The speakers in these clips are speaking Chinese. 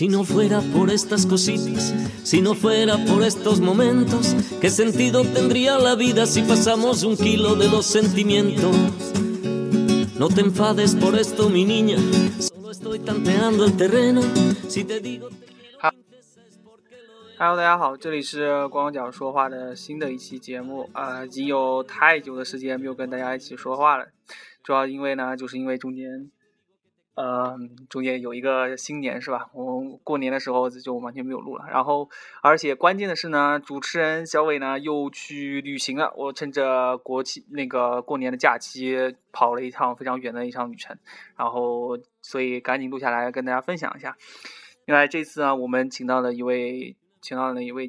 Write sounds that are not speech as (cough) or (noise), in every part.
Si no fuera por estas cositas, si no fuera por estos momentos, ¿qué sentido tendría la vida si pasamos un kilo de los sentimientos? No te enfades por esto, mi niña, solo estoy tanteando el terreno. Si te digo... Hello，大家好，这里是光脚说话的新的一期节目啊、已经有太久的时间没有跟大家一起说话了，主要因为呢，就是因为中间， 呃，中间有一个新年是吧？我过年的时候就完全没有录了，然后而且关键的是呢，主持人小伟呢又去旅行了，我趁着国庆那个过年的假期跑了一趟非常远的一场旅程，然后所以赶紧录下来跟大家分享一下。另外这次呢，我们请到了一位。请到了一位，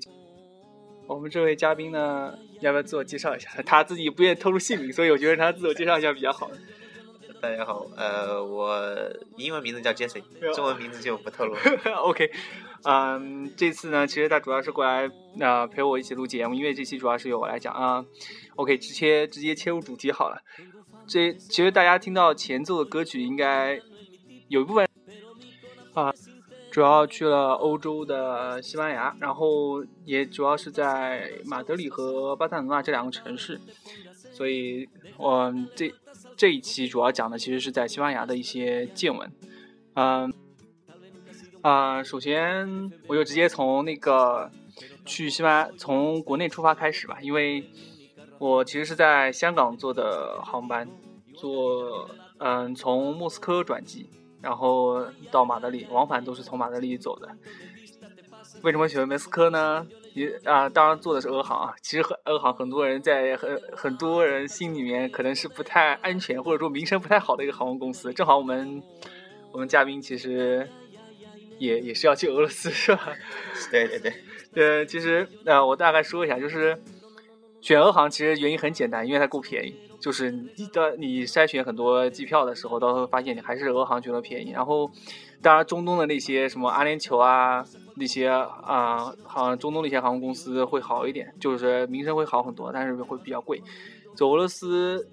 我们这位嘉宾呢，要不要自我介绍一下？他自己不愿意透露姓名，所以我觉得他自我介绍一下比较好。大家好，呃，我英文名字叫 Jesse，中文名字就不透露。(laughs) OK，嗯，这次呢，其实他主要是过来啊、呃陪我一起录节目，因为这期主要是由我来讲啊。OK，直接直接切入主题好了。这其实大家听到前奏的歌曲，应该有一部分啊。主要去了欧洲的西班牙，然后也主要是在马德里和巴塞罗那这两个城市，所以我这这一期主要讲的其实是在西班牙的一些见闻。嗯，啊、首先我就直接从那个去西班牙从国内出发开始吧，因为我其实是在香港坐的航班，坐嗯从莫斯科转机。然后到马德里，往返都是从马德里走的。为什么选莫斯科呢？也啊，当然做的是俄航啊。其实很俄航很多人在很很多人心里面可能是不太安全，或者说名声不太好的一个航空公司。正好我们我们嘉宾其实也也是要去俄罗斯是吧？对 (laughs) 对对，呃，其实呃，我大概说一下，就是选俄航其实原因很简单，因为它够便宜。就是你的你筛选很多机票的时候，到时候发现你还是俄航觉得便宜。然后，当然中东的那些什么阿联酋啊，那些啊，好像中东那些航空公司会好一点，就是名声会好很多，但是会比较贵。走俄罗斯，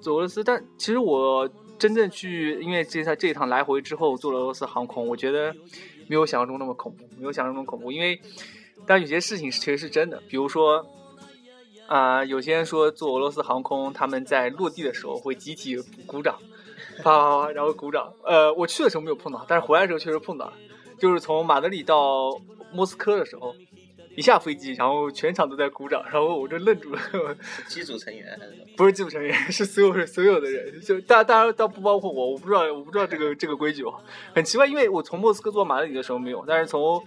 走俄罗斯，但其实我真正去，因为这趟这一趟来回之后坐俄罗斯航空，我觉得没有想象中那么恐怖，没有想象中恐怖，因为但有些事情其实是真的，比如说。啊、有些人说坐俄罗斯航空，他们在落地的时候会集体鼓掌，啪啪啪，然后鼓掌。呃，我去的时候没有碰到，但是回来的时候确实碰到了。就是从马德里到莫斯科的时候，一下飞机，然后全场都在鼓掌，然后我就愣住了。(laughs) 机组成员不是机组成员，是所有人，所有的人，就大大家倒不包括我，我不知道，我不知道这个这个规矩哦，很奇怪，因为我从莫斯科坐马德里的时候没有，但是从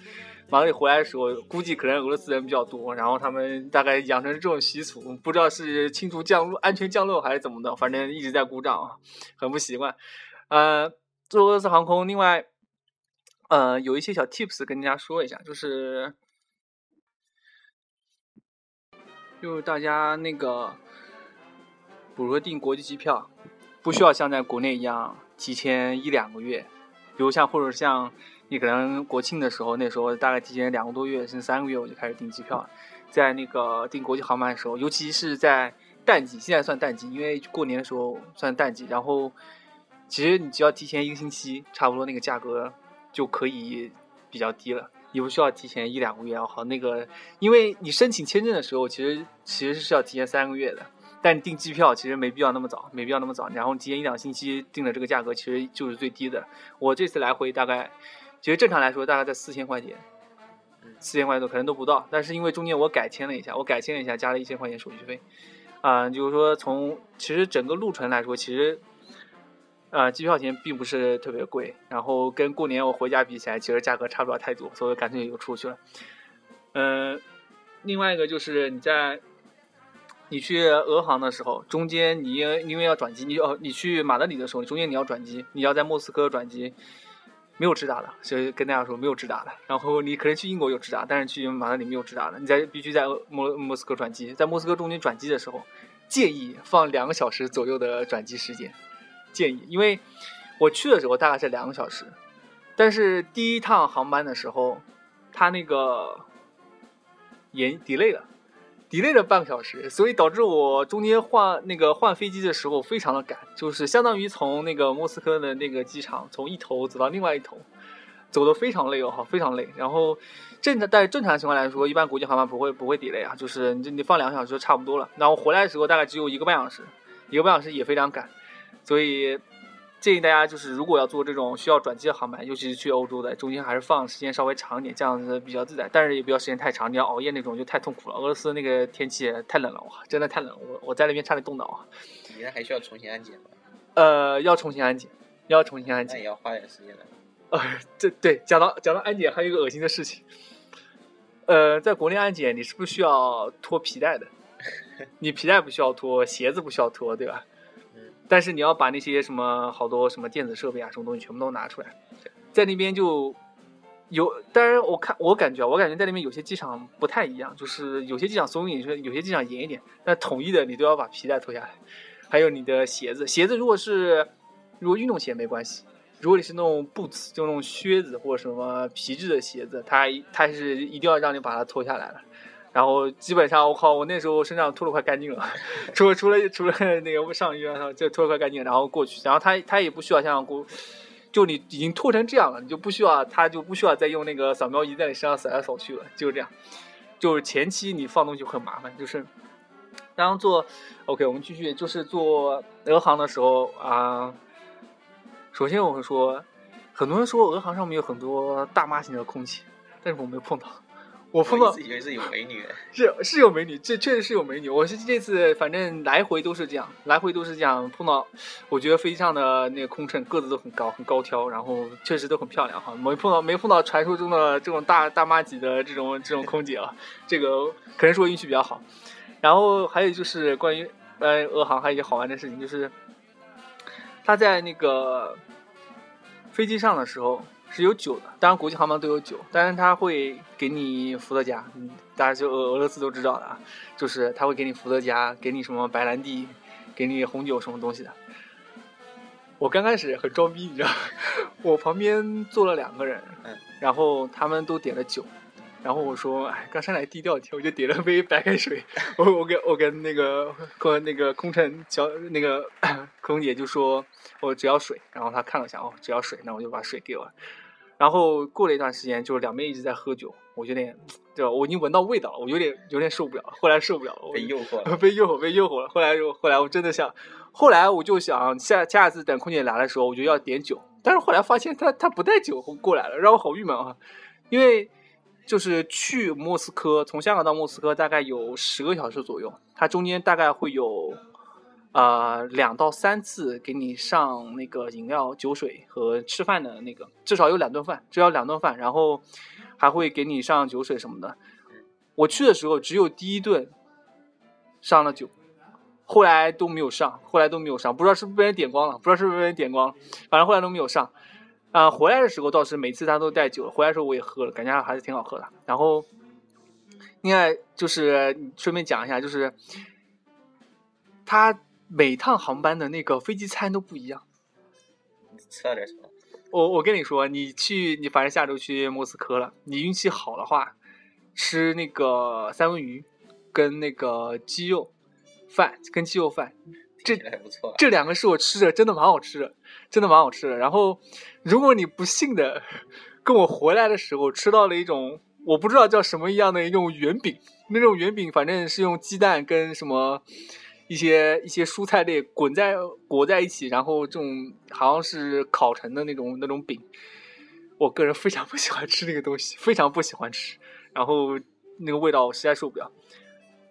马德里回来的时候，估计可能俄罗斯人比较多，然后他们大概养成这种习俗，不知道是庆祝降落、安全降落还是怎么的，反正一直在鼓掌，很不习惯。呃，坐俄罗斯航空，另外，呃，有一些小 tips 跟大家说一下，就是，就是大家那个，比如说订国际机票，不需要像在国内一样提前一两个月，比如像或者像。你可能国庆的时候，那时候大概提前两个多月甚至三个月我就开始订机票了。在那个订国际航班的时候，尤其是在淡季，现在算淡季，因为过年的时候算淡季。然后，其实你只要提前一个星期，差不多那个价格就可以比较低了，你不需要提前一两个月要好。那个，因为你申请签证的时候，其实其实是要提前三个月的。但你订机票其实没必要那么早，没必要那么早。然后提前一两星期订的这个价格其实就是最低的。我这次来回大概。其实正常来说，大概在四千块钱，四千块钱可能都不到。但是因为中间我改签了一下，我改签了一下，加了一千块钱手续费，啊、呃，就是说从其实整个路程来说，其实，呃，机票钱并不是特别贵。然后跟过年我回家比起来，其实价格差不了太多，所以干脆就出去了。嗯、呃，另外一个就是你在你去俄航的时候，中间你因为要转机，你哦，你去马德里的时候，中间你要转机，你要在莫斯科转机。没有直达的，所以跟大家说没有直达的。然后你可能去英国有直达，但是去马德里没有直达的。你在必须在莫莫斯科转机，在莫斯科中间转机的时候，建议放两个小时左右的转机时间。建议，因为我去的时候大概是两个小时，但是第一趟航班的时候，它那个延 delay 了。delay 了半个小时，所以导致我中间换那个换飞机的时候非常的赶，就是相当于从那个莫斯科的那个机场从一头走到另外一头，走的非常累哦，非常累。然后正常在正常情况来说，一般国际航班不会不会 delay 啊，就是你你放两个小时就差不多了。然后回来的时候大概只有一个半小时，一个半小时也非常赶，所以。建议大家就是，如果要做这种需要转机的航班，尤其是去欧洲的，中间还是放时间稍微长一点，这样子比较自在。但是也不要时间太长，你要熬夜那种就太痛苦了。俄罗斯那个天气太冷了，哇，真的太冷，我我在那边差点冻到啊。你那还需要重新安检吗？呃，要重新安检，要重新安检。那也要花点时间的。呃，这对，讲到讲到安检，还有一个恶心的事情。呃，在国内安检，你是不需要脱皮带的，(laughs) 你皮带不需要脱，鞋子不需要脱，对吧？但是你要把那些什么好多什么电子设备啊，什么东西全部都拿出来，在那边就有。当然，我看我感觉，我感觉在那边有些机场不太一样，就是有些机场松一点，有些机场严一点。但统一的，你都要把皮带脱下来，还有你的鞋子。鞋子如果是如果运动鞋没关系，如果你是那种 boots，就那种靴子或者什么皮质的鞋子，它它是一定要让你把它脱下来了。然后基本上，我靠，我那时候身上脱的快干净了，除了除了除了那个上衣啊，就脱的快干净，然后过去，然后他他也不需要像过，就你已经脱成这样了，你就不需要，他就不需要再用那个扫描仪在你身上扫来扫去了，就是这样，就是前期你放东西很麻烦，就是，然后做，OK，我们继续，就是做俄航的时候啊，首先我会说，很多人说俄航上面有很多大妈型的空气，但是我没有碰到。我碰到以为是有美女，是是有美女，这确实是有美女。我是这次反正来回都是这样，来回都是这样碰到。我觉得飞机上的那个空乘个子都很高，很高挑，然后确实都很漂亮哈。没碰到没碰到传说中的这种大大妈级的这种这种空姐啊，这个可能是我运气比较好。然后还有就是关于呃俄航还有一些好玩的事情，就是他在那个飞机上的时候。是有酒的，当然国际航班都有酒，但是他会给你伏特加，嗯，大家就俄俄罗斯都知道的啊，就是他会给你伏特加，给你什么白兰地，给你红酒什么东西的。我刚开始很装逼，你知道，(laughs) 我旁边坐了两个人，然后他们都点了酒，然后我说，哎，刚上来低调一点，我就点了杯白开水。(laughs) 我我跟我跟那个跟那个空乘小那个 (clears throat) 空姐就说，我只要水，然后他看了一下，哦，只要水，那我就把水给我。然后过了一段时间，就是两边一直在喝酒，我有点，对吧？我已经闻到味道了，我有点有点受不了。后来受不了了，被诱惑，(laughs) 被诱惑，被诱惑了。后来就后来我真的想，后来我就想下下次等空姐来的时候，我就要点酒。但是后来发现他他不带酒过来了，让我好郁闷啊！因为就是去莫斯科，从香港到莫斯科大概有十个小时左右，它中间大概会有。呃，两到三次给你上那个饮料、酒水和吃饭的那个，至少有两顿饭，至少两顿饭，然后还会给你上酒水什么的。我去的时候只有第一顿上了酒，后来都没有上，后来都没有上，不知道是不是被人点光了，不知道是不是被人点光了，反正后来都没有上。啊，回来的时候倒是每次他都带酒，回来的时候我也喝了，感觉还是挺好喝的。然后，另外就是顺便讲一下，就是他。每趟航班的那个飞机餐都不一样。吃了点什么？我我跟你说，你去你反正下周去莫斯科了，你运气好的话，吃那个三文鱼，跟那个鸡肉饭，跟鸡肉饭，这不错。这两个是我吃的，真的蛮好吃的，真的蛮好吃的。然后，如果你不幸的跟我回来的时候吃到了一种我不知道叫什么一样的一种圆饼，那种圆饼反正是用鸡蛋跟什么。一些一些蔬菜类滚在裹在一起，然后这种好像是烤成的那种那种饼，我个人非常不喜欢吃那个东西，非常不喜欢吃，然后那个味道我实在受不了。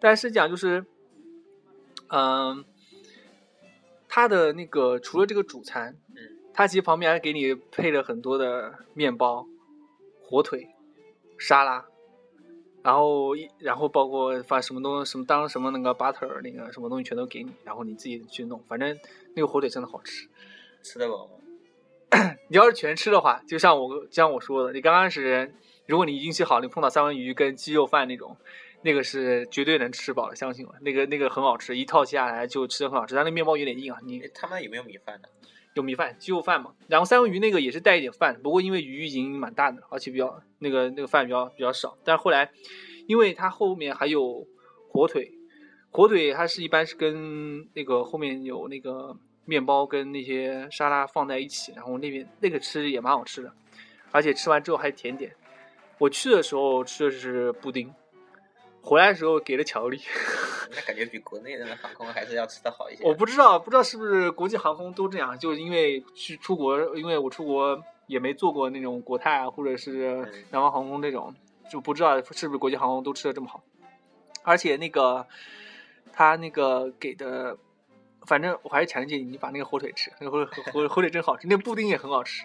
但是讲就是，嗯，它的那个除了这个主餐，它其实旁边还给你配了很多的面包、火腿、沙拉。然后一，然后包括发什么东西什么当什么那个 butter 那个什么东西全都给你，然后你自己去弄。反正那个火腿真的好吃，吃得饱吗？(coughs) 你要是全吃的话，就像我就像我说的，你刚开始如果你运气好，你碰到三文鱼跟鸡肉饭那种，那个是绝对能吃饱的，相信我，那个那个很好吃，一套下来就吃的很好吃。但那面包有点硬啊，你他们有没有米饭呢？有米饭，鸡肉饭嘛。然后三文鱼那个也是带一点饭，不过因为鱼已经蛮大的，而且比较那个那个饭比较比较少。但是后来，因为它后面还有火腿，火腿它是一般是跟那个后面有那个面包跟那些沙拉放在一起，然后那边那个吃也蛮好吃的。而且吃完之后还甜点。我去的时候吃的是布丁，回来的时候给了巧克力。(laughs) 那感觉比国内的航空还是要吃的好一些。我不知道，不知道是不是国际航空都这样，就是因为去出国，因为我出国也没坐过那种国泰啊，或者是南方航空这种，就不知道是不是国际航空都吃的这么好。而且那个他那个给的，反正我还是强烈建议你把那个火腿吃，那个火火火腿真好吃，那个布丁也很好吃。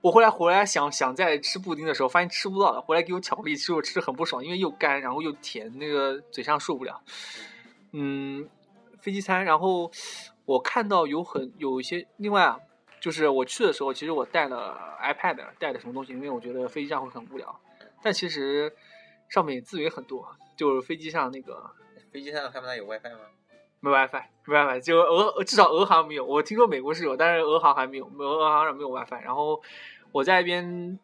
我后来回来想想在吃布丁的时候，发现吃不到了。回来给我巧克力，其实我吃的很不爽，因为又干，然后又甜，那个嘴上受不了。嗯，飞机餐。然后我看到有很有一些，另外啊，就是我去的时候，其实我带了 iPad，带的什么东西，因为我觉得飞机上会很无聊。但其实上面资源很多，就是飞机上那个飞机上他们那有 WiFi 吗？没 WiFi，没 WiFi，就俄至少俄航没有。我听说美国是有，但是俄航还没有，俄航上没有 WiFi。然后我在一边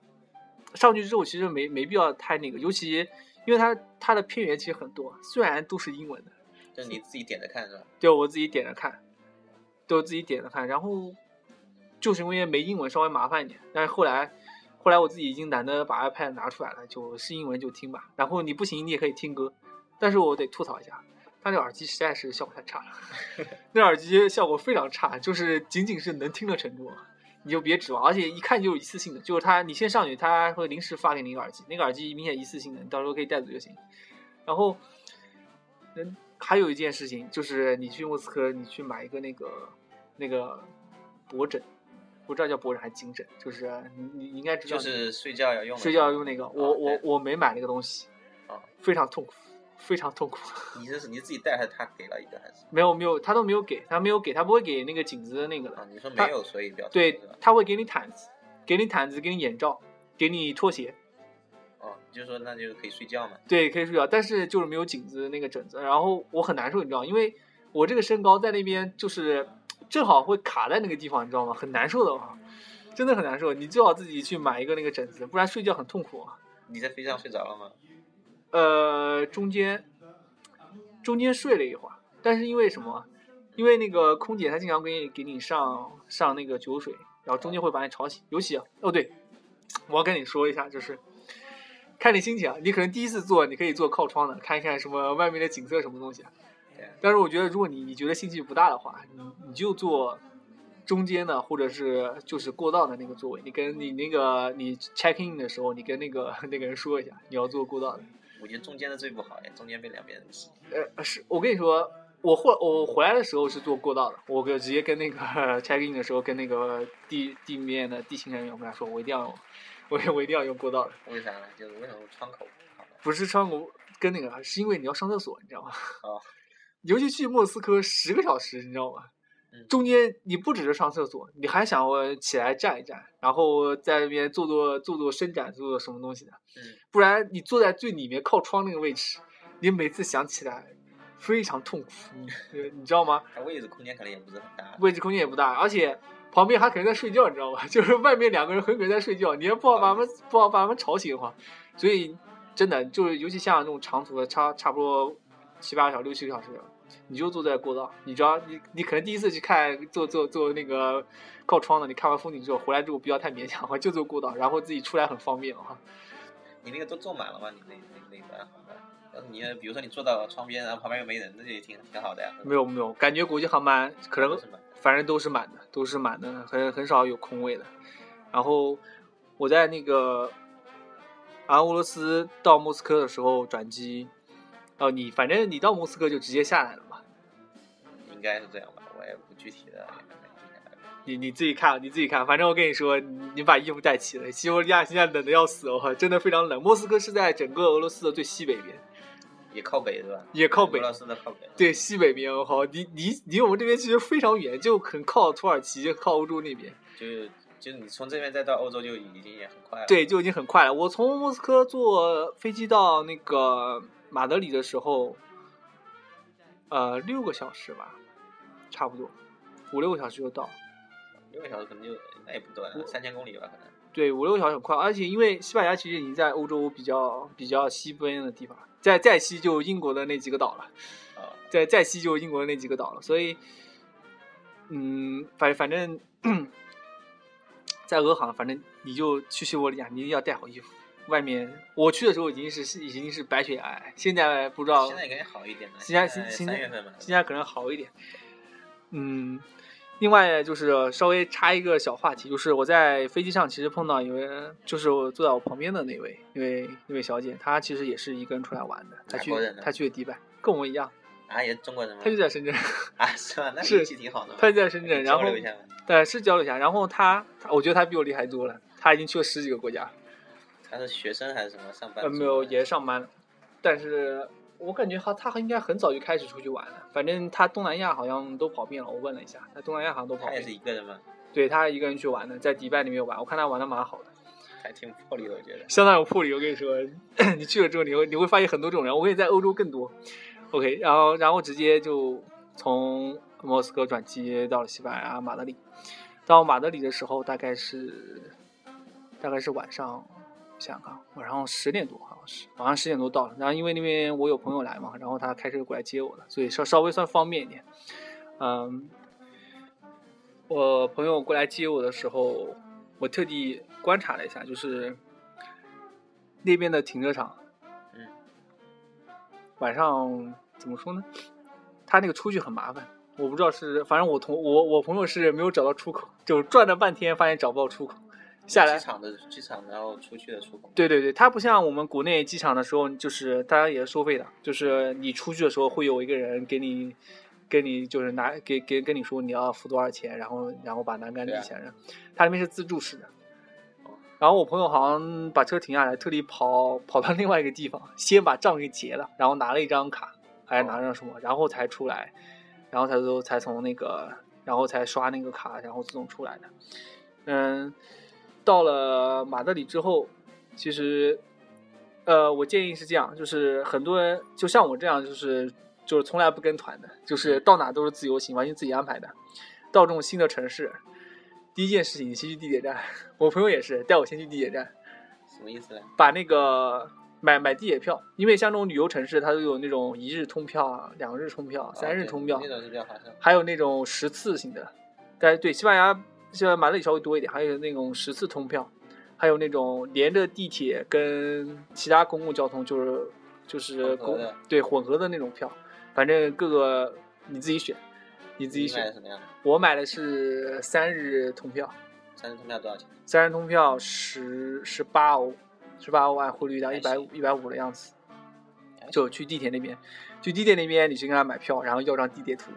上去之后，其实没没必要太那个，尤其因为它它的片源其实很多，虽然都是英文的，就你自己点着看是吧？对我自己点着看，都自己点着看。然后就是因为没英文稍微麻烦一点，但是后来后来我自己已经懒得把 iPad 拿出来了，就是英文就听吧。然后你不行，你也可以听歌，但是我得吐槽一下。它这耳机实在是效果太差了，(laughs) 那耳机效果非常差，就是仅仅是能听的程度，你就别指望。而且一看就是一次性的，就是他你先上去，他会临时发给你一个耳机，那个耳机明显一次性的，你到时候可以带走就行。然后，嗯，还有一件事情就是你去莫斯科，你去买一个那个那个脖枕，不知道叫脖枕还是颈枕，就是你你应该知道，就是睡觉要用，睡觉要用那个。我我我没买那个东西，啊，非常痛苦。非常痛苦。(laughs) 你这是你自己带还是他给了一个还是？没有没有，他都没有给，他没有给，他不会给那个颈子的那个的。你说没有，所以比较对，他会给你毯子，给你毯子，给你眼罩，给你拖鞋。哦，就是说那就可以睡觉嘛？对，可以睡觉，但是就是没有颈子那个枕子。然后我很难受，你知道，因为我这个身高在那边就是正好会卡在那个地方，你知道吗？很难受的话，真的很难受。你最好自己去买一个那个枕子，不然睡觉很痛苦。你在飞机上睡着了吗？呃，中间中间睡了一会儿，但是因为什么？因为那个空姐她经常给你给你上上那个酒水，然后中间会把你吵醒。尤其哦对，我要跟你说一下，就是看你心情啊。你可能第一次坐，你可以坐靠窗的，看一看什么外面的景色什么东西。但是我觉得，如果你你觉得兴趣不大的话，你你就坐中间的，或者是就是过道的那个座位。你跟你那个你 check in 的时候，你跟那个 (laughs) 那个人说一下，你要坐过道的。我觉得中间的最不好呀，中间被两边人挤。呃，是我跟你说，我后我回来的时候是坐过道的，我跟直接跟那个 (laughs) check in 的时候跟那个地地面的地勤人员我跟他说，我一定要，(laughs) 我我一定要用过道的。为啥呢？就是为什么窗口？不是窗口，跟那个是因为你要上厕所，你知道吗？啊。(laughs) 尤其去莫斯科十个小时，你知道吗？中间你不只是上厕所，你还想我起来站一站，然后在那边做做做做伸展，做做什么东西的。嗯，不然你坐在最里面靠窗那个位置，你每次想起来非常痛苦，你你知道吗？它位置空间可能也不是很大。位置空间也不大，而且旁边还可能在睡觉，你知道吗？(laughs) 就是外面两个人很可能在睡觉，你要不好把他们不好把他们吵醒的话，所以真的就是尤其像这种长途的，差差不多七八个小时、六七个小时。你就坐在过道，你知道，你你可能第一次去看坐坐坐那个靠窗的，你看完风景之后回来之后不要太勉强，就坐过道，然后自己出来很方便啊。你那个都坐满了吗？你那那那班？你比如说你坐到窗边，然后旁边又没人，那就也挺挺好的呀。没有没有，感觉国际航班可能反正都是满的，都是满的，很很少有空位的。然后我在那个啊俄罗斯到莫斯科的时候转机，哦你反正你到莫斯科就直接下来了。应该是这样吧，我也不具体的。你你自己看，你自己看。反正我跟你说，你把衣服带齐了。西伯利亚现在冷的要死哦，真的非常冷。莫斯科是在整个俄罗斯的最西北边，也靠北是吧？也靠北。俄罗斯的靠北。对，西北边好，离离离我们这边其实非常远，就很靠土耳其，靠欧洲那边。就是就是你从这边再到欧洲就已经也很快了。对，就已经很快了。我从莫斯科坐飞机到那个马德里的时候，呃，六个小时吧。差不多五六个小时就到，六个小时可能就那也不短，三千公里吧可能。对，五六个小时很快，而且因为西班牙其实已经在欧洲比较比较西边的地方，在再西就英国的那几个岛了，啊，在再西就英国的那几个岛了，所以，嗯，反反正 (clears throat) 在俄航，反正你就去西伯利亚，你一定要带好衣服。外面我去的时候已经是是已经是白雪皑皑，现在不知道现在肯定好一点了。现在现在现在可能好一点。嗯，另外就是稍微插一个小话题，就是我在飞机上其实碰到一位，就是我坐在我旁边的那位，那位那位小姐，她其实也是一个人出来玩的，她去她去了迪拜，跟我们一样，啊，也是中国人吗她？就在深圳，啊，是吧？那是运气挺好的嘛。她就在深圳，(laughs) 然后对是交流一下，然后她，我觉得她比我厉害多了，她已经去了十几个国家，他是学生还是什么上班？呃没有也是上班了，但是我感觉他他应该很早就开始出去玩了，反正他东南亚好像都跑遍了，我问了一下，他东南亚好像都跑他也遍了。是一个人嘛，对他一个人去玩的，在迪拜那边玩，我看他玩的蛮好的，还挺魄力的，我觉得。相当有魄力。我跟你说，(clears throat) 你去了之后，你会你会发现很多这种人。我跟你在欧洲更多。OK，然后然后直接就从莫斯科转机到了西班牙马德里。到马德里的时候，大概是大概是晚上，想想看，晚上十点多好像是，晚上十点多到了。然后因为那边我有朋友来嘛，然后他开车过来接我了，所以稍稍微算方便一点。嗯，我朋友过来接我的时候，我特地观察了一下，就是那边的停车场，嗯，晚上怎么说呢？他那个出去很麻烦，我不知道是，反正我同我我朋友是没有找到出口，就转了半天发现找不到出口，下来机场的机场，然后出去的出口。对对对，它不像我们国内机场的时候，就是大家也是收费的，就是你出去的时候会有一个人给你，给你就是拿给给跟你说你要付多少钱，然后然后把栏杆立起来，它那边是自助式的。然后我朋友好像把车停下来，特地跑跑到另外一个地方，先把账给结了，然后拿了一张卡，还是拿了张什么，然后才出来，然后才都才从那个，然后才刷那个卡，然后自动出来的。嗯，到了马德里之后，其实，呃，我建议是这样，就是很多人就像我这样，就是就是从来不跟团的，就是到哪都是自由行，完全自己安排的。到这种新的城市，第一件事情你先去地铁站，我朋友也是带我先去地铁站，什么意思呢？把那个买买地铁票，因为像这种旅游城市，它都有那种一日通票啊、两日通票、三日哦通票，那种是比较划算。还有那种十次性的，但是对西班牙，西班牙马德里稍微多一点，还有那种十次通票，还有那种连着地铁跟其他公共交通就是就是公对混合的那种票，反正各个你自己选，你自己选。什么样的？我买的是三日通票，三日通票多少钱？三日通票十十八欧，十八欧按汇率到一百五一百五的样子。就去地铁那边，去地铁那边你去跟他买票，然后要张地铁图。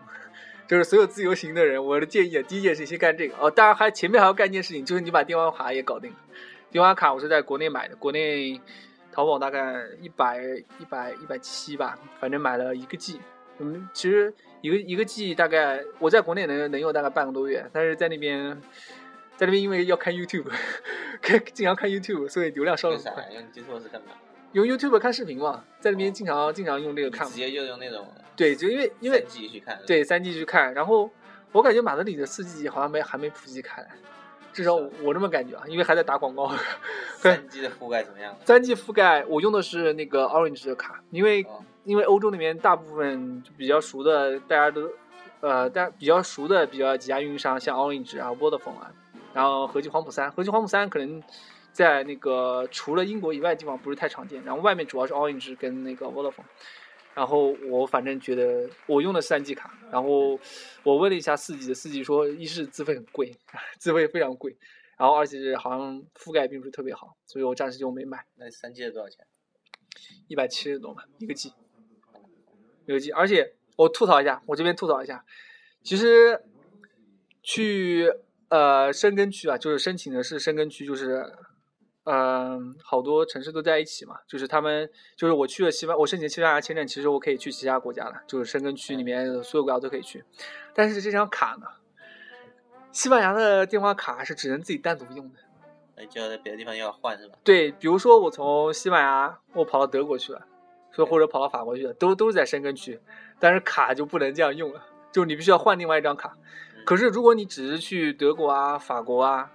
就是所有自由行的人，我的建议啊，第一件事先干这个哦。当然还前面还要干一件事情，就是你把电话卡也搞定了。电话卡我是在国内买的，国内淘宝大概一百一百一百七吧，反正买了一个 G。嗯，其实一个一个 G 大概我在国内能能用大概半个多月，但是在那边，在那边因为要看 YouTube，(laughs) 看经常看 YouTube，所以流量烧的很快。？用基础是干嘛？用 YouTube 看视频嘛，在那边经常经常用这个看直。接就用那种对，就因为因为三 G 去看。对三 G 去看，然后我感觉马德里的四 G 好像没还没普及开来，至少我这么感觉啊，因为还在打广告。(laughs) 三 G 的覆盖怎么样？三 G 覆盖我用的是那个 Orange 的卡，因为哦，因为欧洲那边大部分就比较熟的，大家都呃，大比较熟的比较几家运营商，像 Orange 啊、Vodafone 啊，然后和集黄埔三，和集黄埔三可能在那个除了英国以外的地方不是太常见，然后外面主要是 Orange 跟那个 Vodafone。然后我反正觉得我用的是三 G 卡，然后我问了一下四 G 的，四 G 说一是资费很贵，(laughs) 资费非常贵，然后而且是好像覆盖并不是特别好，所以我暂时就没买。那三 G 的多少钱？一百七十多嘛，一个 G，一个 G，而且我吐槽一下，我这边吐槽一下，其实去呃深根区啊，就是申请的是深根区，就是嗯、好多城市都在一起嘛，就是他们就是我去了西班，我申请西班牙签证，其实我可以去其他国家了，就是申根区里面所有国家都可以去，但是这张卡呢，西班牙的电话卡是只能自己单独用的。那就要在别的地方要换是吧？对，比如说我从西班牙我跑到德国去了，说或者跑到法国去了，都都是在申根区，但是卡就不能这样用了，就你必须要换另外一张卡。可是如果你只是去德国啊、法国啊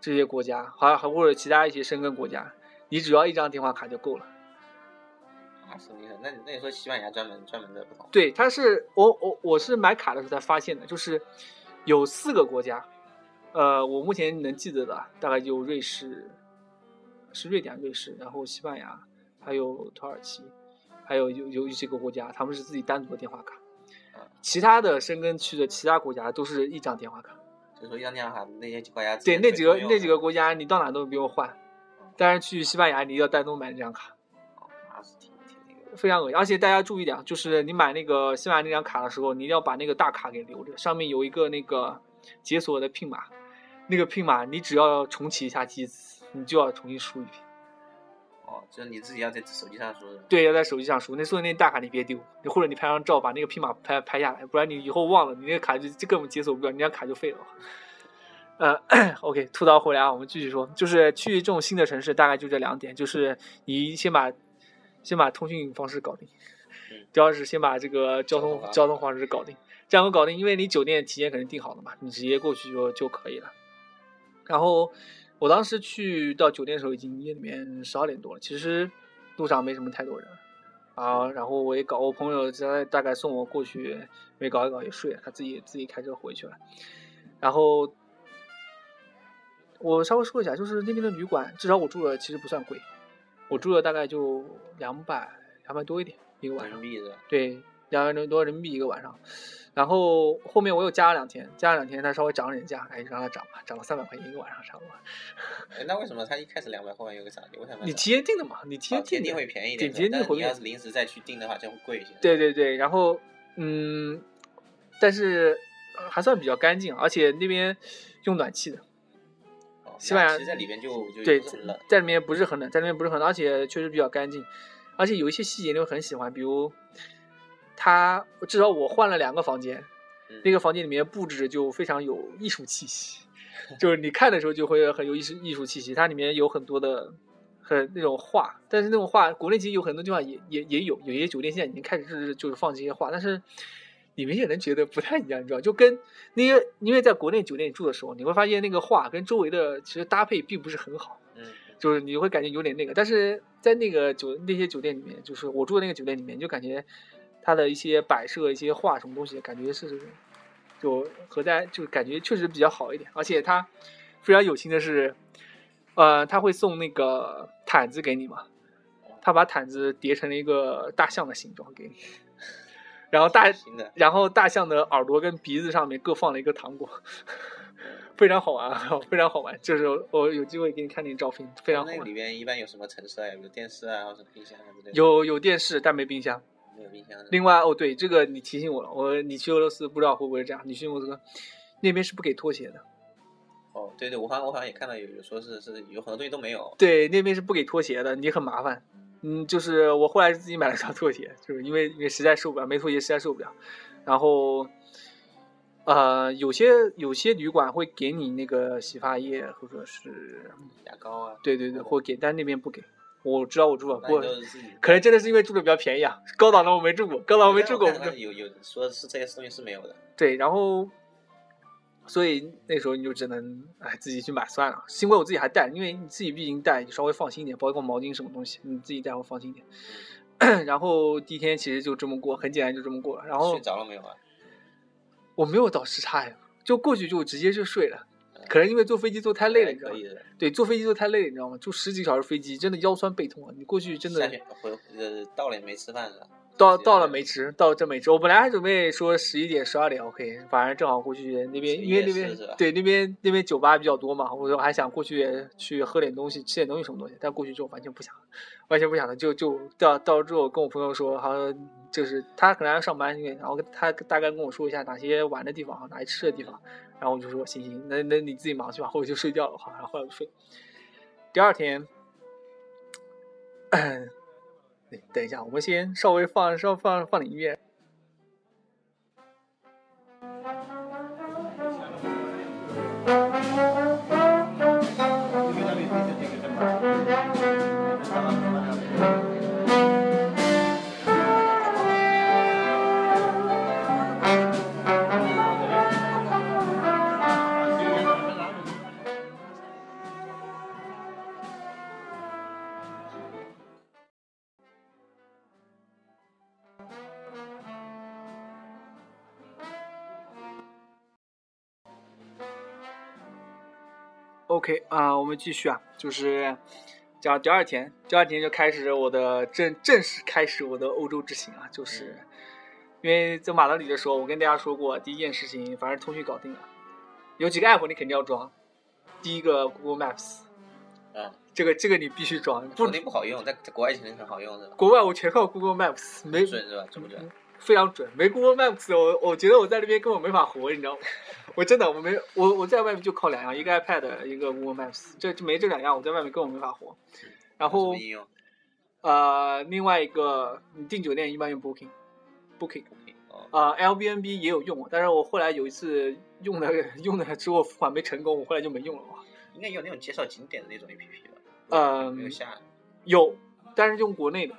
这些国家，还还或者其他一些申根国家，你只要一张电话卡就够了。啊，什么意思？那你那你说西班牙专门专门的不同？对，它是我我我是买卡的时候才发现的，就是有四个国家，呃，我目前能记得的大概就瑞士，是瑞典、瑞士，然后西班牙，还有土耳其，还有有有几个国家，他们是自己单独的电话卡。其他的申根区的其他国家都是一张电话卡。就是说，一张电话卡那些国家对那几个那几个个国家，你到哪都不用换，但是去西班牙你要单独买那张卡。非常恶心。而且大家注意点啊，就是你买那个西班牙那张卡的时候，你一定要把那个大卡给留着，上面有一个那个解锁的 PIN 码，那个 PIN 码你只要重启一下机子，你就要重新输一遍。哦，就是你自己要在手机上输的。对，要在手机上输。那所以那大卡你别丢，你或者你拍张照把那个 PIN 码拍拍下来，不然你以后忘了，你那个卡就就根本解锁不了，你那张卡就废了。呃，(coughs) OK，吐槽回来啊，我们继续说，就是去这种新的城市，大概就这两点，就是你先把先把通讯方式搞定，嗯主要是先把这个交通交通方式搞定，这样我搞定，因为你酒店提前肯定订好了嘛，你直接过去就就可以了。然后我当时去到酒店的时候，已经夜里面十二点多了，其实路上没什么太多人啊。然后我也搞，我朋友在大概送我过去，没搞一搞也睡了，他自己自己开车回去了。然后我稍微说一下，就是那边的旅馆，至少我住的其实不算贵，我住的大概就两百两百多一点一个晚上人。民币是吧？对，两万多人民币一个晚上。然后后面我又加了两天，加了两天，它稍微涨了点价，哎，让它涨吧，涨了三百块钱一个晚上，差不多。哎，那为什么他一开始两百后面有个涨价？为什么？你提前订的嘛，你提前订的定会便宜一对点，提前订会便宜但你要是临时再去订的话，就会贵一些。对对对，然后嗯，但是呃还算比较干净，而且那边用暖气的，哦，西班牙其实在里边就就对很冷。在里面不是很冷，在里面不是很冷，而且确实比较干净，而且有一些细节你会很喜欢，比如它至少我换了两个房间，嗯那个房间里面布置就非常有艺术气息，就是你看的时候就会很有艺术艺术气息，它里面有很多的。很那种画，但是那种画，国内其实有很多地方也也也有，有些酒店现在已经开始是就是放这些画，但是你们也能觉得不太一样，你知道，就跟那些因为在国内酒店里住的时候，你会发现那个画跟周围的其实搭配并不是很好，嗯，就是你会感觉有点那个，但是在那个酒那些酒店里面，就是我住的那个酒店里面，就感觉它的一些摆设、一些画什么东西，感觉是就和在就感觉确实比较好一点，而且它非常有心的是，呃，他会送那个毯子给你嘛，他把毯子叠成了一个大象的形状给你，然后大。然后大象的耳朵跟鼻子上面各放了一个糖果，(laughs) 非常好玩啊，(laughs) 非常好玩。就是我有机会给你看那个照片，非常好玩。那里边一般有什么陈设啊？有电视啊，或者冰箱啊之类的。有有电视，但没冰箱。没有冰箱的？另外哦，对，这个你提醒我了，我你去俄罗斯不知道会不会这样？你去俄罗斯科那边是不给拖鞋的，哦，对对，我好像我好像也看到有有说是是有很多东西都没有。对，那边是不给拖鞋的，你很麻烦。嗯，就是我后来是自己买了双拖鞋，就是因为因为实在受不了，没拖鞋实在受不了。然后，呃，有些有些旅馆会给你那个洗发液或者是牙膏啊，对对对，会给，但那边不给。我知道我住过，不。可能真的是因为住的比较便宜啊，高档的我没住过，高档我没住过，我不知道但有有说是这些东西是没有的。对，然后，所以那时候你就只能哎自己去买算了。幸亏我自己还带，因为你自己毕竟带，你稍微放心一点，包括毛巾什么东西，你自己带会放心一点。(coughs) 然后第一天其实就这么过，很简单就这么过了。然后睡着了没有啊？我没有倒时差呀，就过去就直接就睡了。可能因为坐飞机坐太累了，你知道吗？对，坐飞机坐太累了，你知道吗？坐十几个小时飞机，真的腰酸背痛啊！你过去真的下去回呃到了也没吃饭是吧？到到了没吃，到真没吃。我本来还准备说十一点、十二点 OK，反正正好过去那边，因为那边对那边那边酒吧比较多嘛，我说还想过去去喝点东西，吃点东西什么东西。但过去之后完全不想，完全不想了，就就到到之后跟我朋友说，好像就是他可能要上班，然后他大概跟我说一下哪些玩的地方，哪些吃的地方，然后我就说行行，那那你自己忙去吧，(laughs) 我就睡觉了，好，然后后来就睡。第二天。等一下，我们先稍微放稍放放点音乐。OK 啊、我们继续啊，就是讲第二天，第二天就开始我的正正式开始我的欧洲之行啊，就是因为在马德里的时候，我跟大家说过，第一件事情反正通讯搞定了，有几个 app 你肯定要装，第一个 Google Maps，嗯，这个这个你必须装，不国内不好用，在在国外肯定很好用的，国外我全靠 Google Maps，没准是吧？准不准？非常准，没 Google Maps，我我觉得我在那边根本没法活，你知道吗？我真的我没我我在外面就靠两样，一个 iPad，一个 Google Maps，这就没这两样，我在外面根本没法活。然后？呃，另外一个你订酒店一般用 Booking，Booking，Booking，啊，L B N B 也有用，但是我后来有一次用的用的之后付款没成功，我后来就没用了。应该有那种介绍景点的那种 APP 吧？嗯没有下。有，但是用国内的，哦，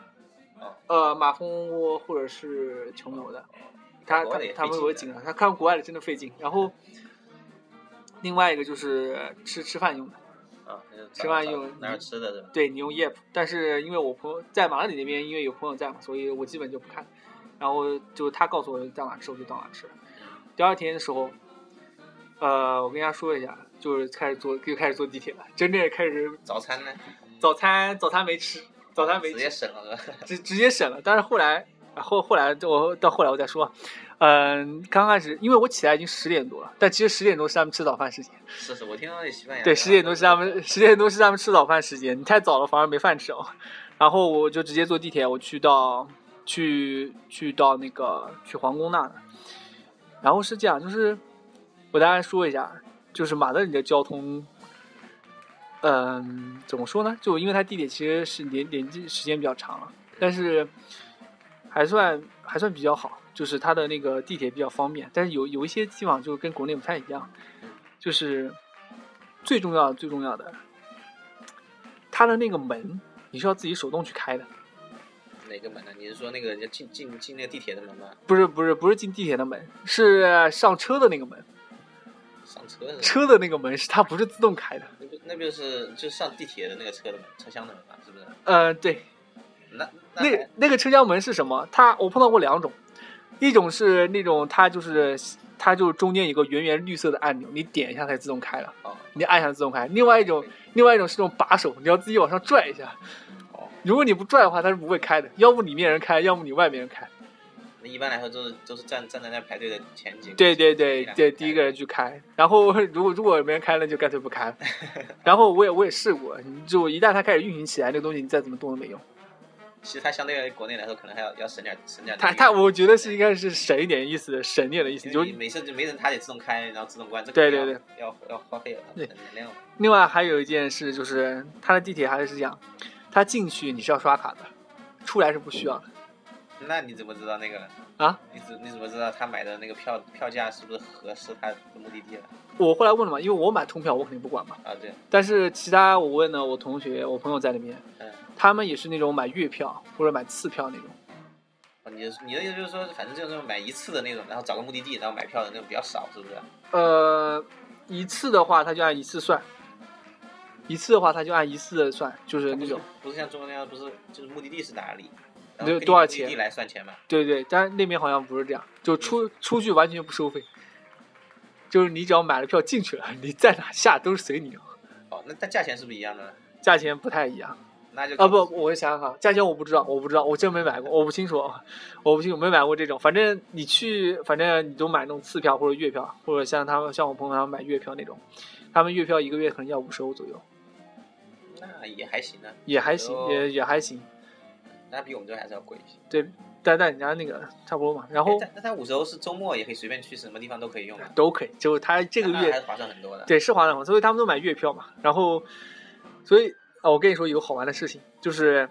呃，马蜂窝或者是穷游的。他他他们费劲的有景啊，他看国外的真的费劲。然后另外一个就是吃吃饭用的，啊，吃饭用哪有吃的是吧？对你用 Yep，但是因为我朋友在马德里那边，因为有朋友在嘛，所以我基本就不看。然后就他告诉我到哪吃，我就到哪吃。第二天的时候，呃，我跟大家说一下，就是开始坐，又开始坐地铁了，真正开始早餐呢？早餐早餐没吃，早餐没直接吃，省了？(laughs) 直直接省了。但是后来，后后来我到后来我再说，嗯、刚开始因为我起来已经十点多了，但其实十点钟是他们吃早饭时间。是是，我听到那西班牙对，十点多是他们十点多是他们吃早饭时间，你太早了反而没饭吃哦。然后我就直接坐地铁，我去到去去到那个去皇宫那的。然后是这样，就是我大概说一下，就是马德里的交通，嗯，怎么说呢？就因为它地铁其实是连连接时间比较长了，但是还算还算比较好，就是它的那个地铁比较方便。但是有有一些地方就跟国内不太一样，就是最重要的最重要的，它的那个门你是要自己手动去开的，哪个门呢？你是说那个要进进进那个地铁的门吗？不是不是不是进地铁的门，是上车的那个门，上车的？车的那个门是它不是自动开的。那不那不就是就上地铁的那个车的门，车厢的门嘛，是不是？呃，对，那那那那个车厢门是什么？它我碰到过两种，一种是那种它就是它就中间有个圆圆绿色的按钮，你点一下它就自动开了，哦你按一下自动开。另外一种，另外一种是那种把手，你要自己往上拽一下。哦，如果你不拽的话，它是不会开的，要不里面人开，要不你外面人开。那一般来说都是都是站站在那排队的前几个。对对对对，第第一个人去开，然后如果如果没人开，那就干脆不开。(laughs) 然后我也我也试过，就一旦它开始运行起来，这个东西你再怎么动都没用。其实它相对于国内来说，可能还要要省点省点。它它，我觉得是应该是省一点意思，省点的意思。就因为你每次就没人，它得自动开，然后自动关，这个对对对，要要花费能量。另外还有一件事就是，它的地铁还是这样，它进去你是要刷卡的，出来是不需要的那你怎么知道那个？啊。你怎你怎么知道他买的那个票票价是不是合适他的目的地了？我后来问了嘛，因为我买通票，我肯定不管嘛。啊，对，但是其他我问了我同学、我朋友在那边，嗯，他们也是那种买月票或者买次票那种。哦你的你的意思就是说，反正就是买一次的那种，然后找个目的地，然后买票的那种比较少，是不是？呃，一次的话他就按一次算，一次的话他就按一次的算，就是那种。不是像中国那样，不是就是目的地是哪里，然后对根据多少钱目的地来算钱嘛？对对，但是那边好像不是这样，就出出去完全不收费，就是你只要买了票进去了，你在哪下都是随你，哦，那它价钱是不是一样的呢？价钱不太一样。那就啊不，我想想看，价钱我不知道，我不知道，我真没买过，我不清楚，我不清楚，没买过这种。反正你去，反正你都买那种次票或者月票，或者像他们像我朋友他们买月票那种，他们月票一个月可能要五十欧左右，那也还行啊，也还行，哦也也还行。那比我们这还是要贵一些。对，但但人家那个差不多嘛，然后那他五十欧是周末也可以随便去，什么地方都可以用的？都可以，就他这个月还是划算很多的。对，是划算很多，所以他们都买月票嘛。然后，所以啊，我跟你说有个好玩的事情，就是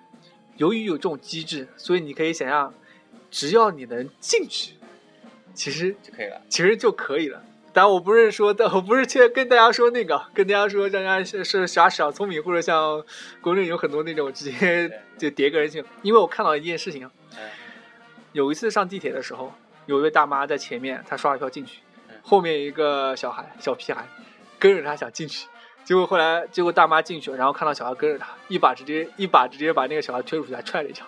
由于有这种机制，所以你可以想象，只要你能进去，其实就可以了。其实就可以了。但，我不是说的，我不是去跟大家说那个，跟大家说让大家是是耍小聪明，或者像国内有很多那种直接就叠个人性。因为我看到一件事情，有一次上地铁的时候，有一位大妈在前面，她刷了票进去，后面一个小孩小屁孩跟着她想进去，结果后来结果大妈进去了，然后看到小孩跟着她，一把直接一把直接把那个小孩推出去，还踹了一脚。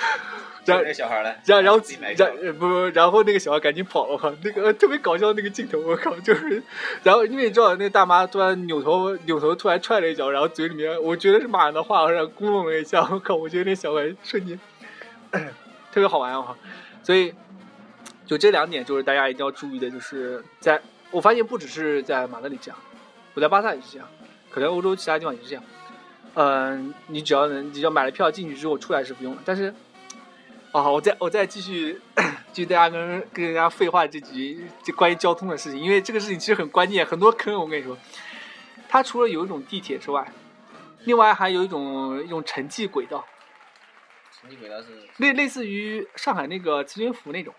(laughs) 然后那小孩来？然然后自己然呃不不，然后那个小孩赶紧跑了，那个呃特别搞笑那个镜头，我靠，就是，然后因为你知道那个大妈突然扭头扭头突然踹了一脚，然后嘴里面我觉得是骂人的话，然后咕哝了一下，我靠，我觉得那小孩瞬间 (clears throat) 特别好玩啊，所以就这两点就是大家一定要注意的，就是在我发现不只是在马德里这样，我在巴萨也是这样，可能欧洲其他地方也是这样。嗯、你只要能，你只要买了票进去之后出来是不用的，但是。啊，我再我再继续继续大家跟跟人家废话这局这关于交通的事情，因为这个事情其实很关键，很多坑。我跟你说，它除了有一种地铁之外，另外还有一种一种城际轨道，城际轨道是类类似于上海那个磁悬浮那种。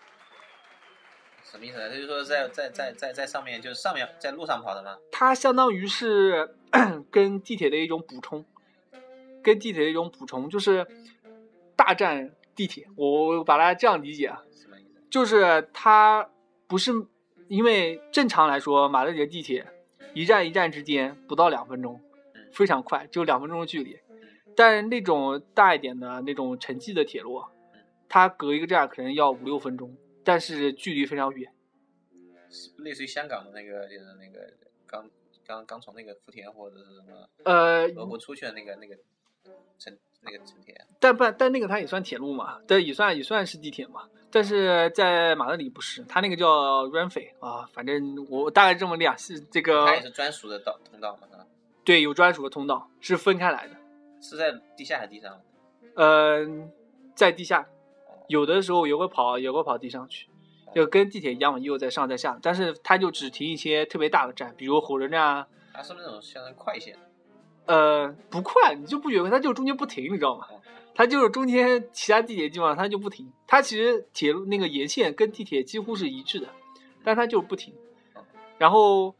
什么意思呢？就是说在在在在在上面，就是上面在路上跑的吗？它相当于是 (clears throat) 跟地铁的一种补充，跟地铁的一种补充，就是大站地铁。我我把它这样理解啊？就是它不是因为正常来说，马德里的地铁一站一站之间不到两分钟，非常快，就两分钟的距离。但那种大一点的那种城际的铁路，它隔一个站可能要五六分钟，但是距离非常远。类似于香港的那个，就是那个刚刚刚从那个福田或者是什么呃，罗湖出去的那个那个城那个城铁。但不但那个它也算铁路嘛，但也算也算是地铁嘛。但是在马德里不是，它那个叫 Renfe 啊，反正我大概这么两是这个它也是专属的道通道嘛，对有专属的通道，是分开来的。是在地下还是地上？嗯，在地下，有的时候也会跑，也会跑地上去，就跟地铁一样嘛，也有在上在下，但是它就只停一些特别大的站，比如火车站啊。它是那种相当于快线？呃，不快，你就不觉得它就中间不停，你知道吗？它就是中间其他地铁地方它就不停，它其实铁路那个沿线跟地铁几乎是一致的，但它就是不停。然后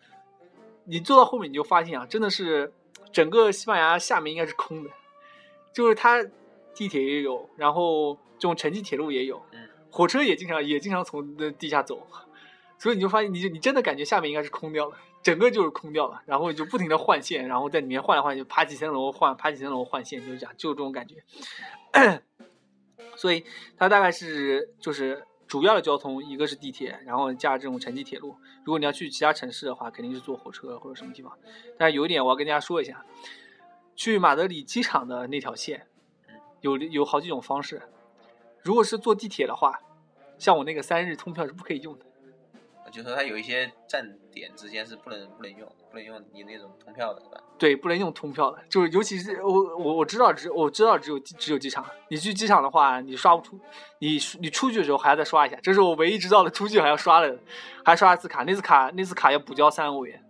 你坐到后面你就发现啊，真的是整个西班牙下面应该是空的，就是它地铁也有，然后这种城际铁路也有，嗯，火车也经常也经常从那地下走，(laughs) 所以你就发现你就你真的感觉下面应该是空掉了。整个就是空掉了，然后就不停的换线，然后在里面换来换去，爬几层楼换，爬几层楼换线，就是这样，就是这种感觉。所以它大概是就是主要的交通，一个是地铁，然后加这种城际铁路。如果你要去其他城市的话，肯定是坐火车或者什么地方。但是有一点我要跟大家说一下，去马德里机场的那条线，有有好几种方式。如果是坐地铁的话，像我那个三日通票是不可以用的。就是说它有一些站点之间是不能不能用，不能用你那种通票的，是吧？对，不能用通票的，就是尤其是我我我知道只我知道只有只有机场，你去机场的话，你刷不出，你你出去的时候还要再刷一下，这是我唯一知道的出去还要刷的，还刷一次卡，那次卡那次卡要补交三欧元，